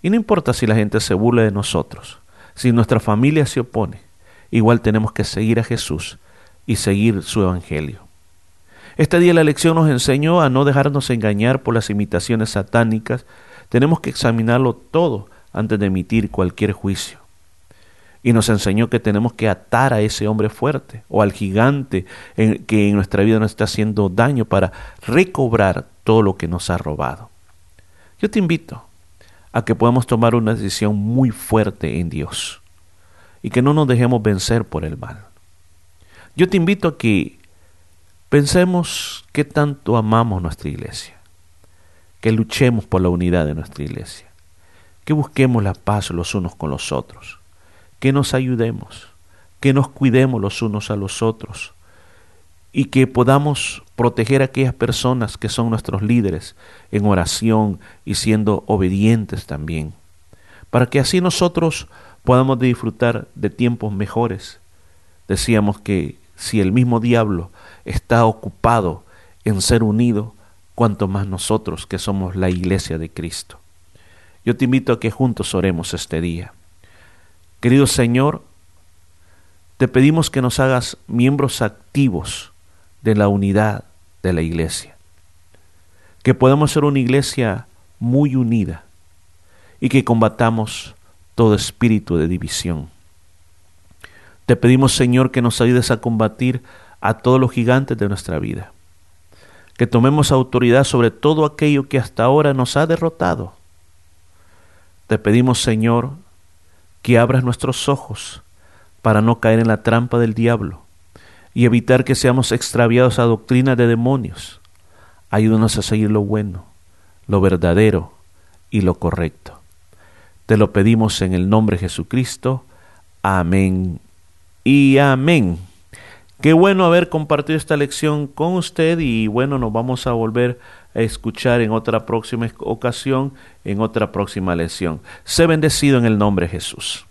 Y no importa si la gente se burla de nosotros, si nuestra familia se opone, igual tenemos que seguir a Jesús y seguir su Evangelio. Este día la lección nos enseñó a no dejarnos engañar por las imitaciones satánicas tenemos que examinarlo todo antes de emitir cualquier juicio. Y nos enseñó que tenemos que atar a ese hombre fuerte o al gigante que en nuestra vida nos está haciendo daño para recobrar todo lo que nos ha robado. Yo te invito a que podamos tomar una decisión muy fuerte en Dios y que no nos dejemos vencer por el mal. Yo te invito a que pensemos qué tanto amamos nuestra iglesia que luchemos por la unidad de nuestra iglesia, que busquemos la paz los unos con los otros, que nos ayudemos, que nos cuidemos los unos a los otros y que podamos proteger a aquellas personas que son nuestros líderes en oración y siendo obedientes también, para que así nosotros podamos disfrutar de tiempos mejores. Decíamos que si el mismo diablo está ocupado en ser unido, cuanto más nosotros que somos la iglesia de Cristo. Yo te invito a que juntos oremos este día. Querido Señor, te pedimos que nos hagas miembros activos de la unidad de la iglesia. Que podamos ser una iglesia muy unida y que combatamos todo espíritu de división. Te pedimos, Señor, que nos ayudes a combatir a todos los gigantes de nuestra vida. Que tomemos autoridad sobre todo aquello que hasta ahora nos ha derrotado. Te pedimos, Señor, que abras nuestros ojos para no caer en la trampa del diablo y evitar que seamos extraviados a doctrinas de demonios. Ayúdanos a seguir lo bueno, lo verdadero y lo correcto. Te lo pedimos en el nombre de Jesucristo. Amén y amén. Qué bueno haber compartido esta lección con usted y bueno, nos vamos a volver a escuchar en otra próxima ocasión, en otra próxima lección. Sé bendecido en el nombre de Jesús.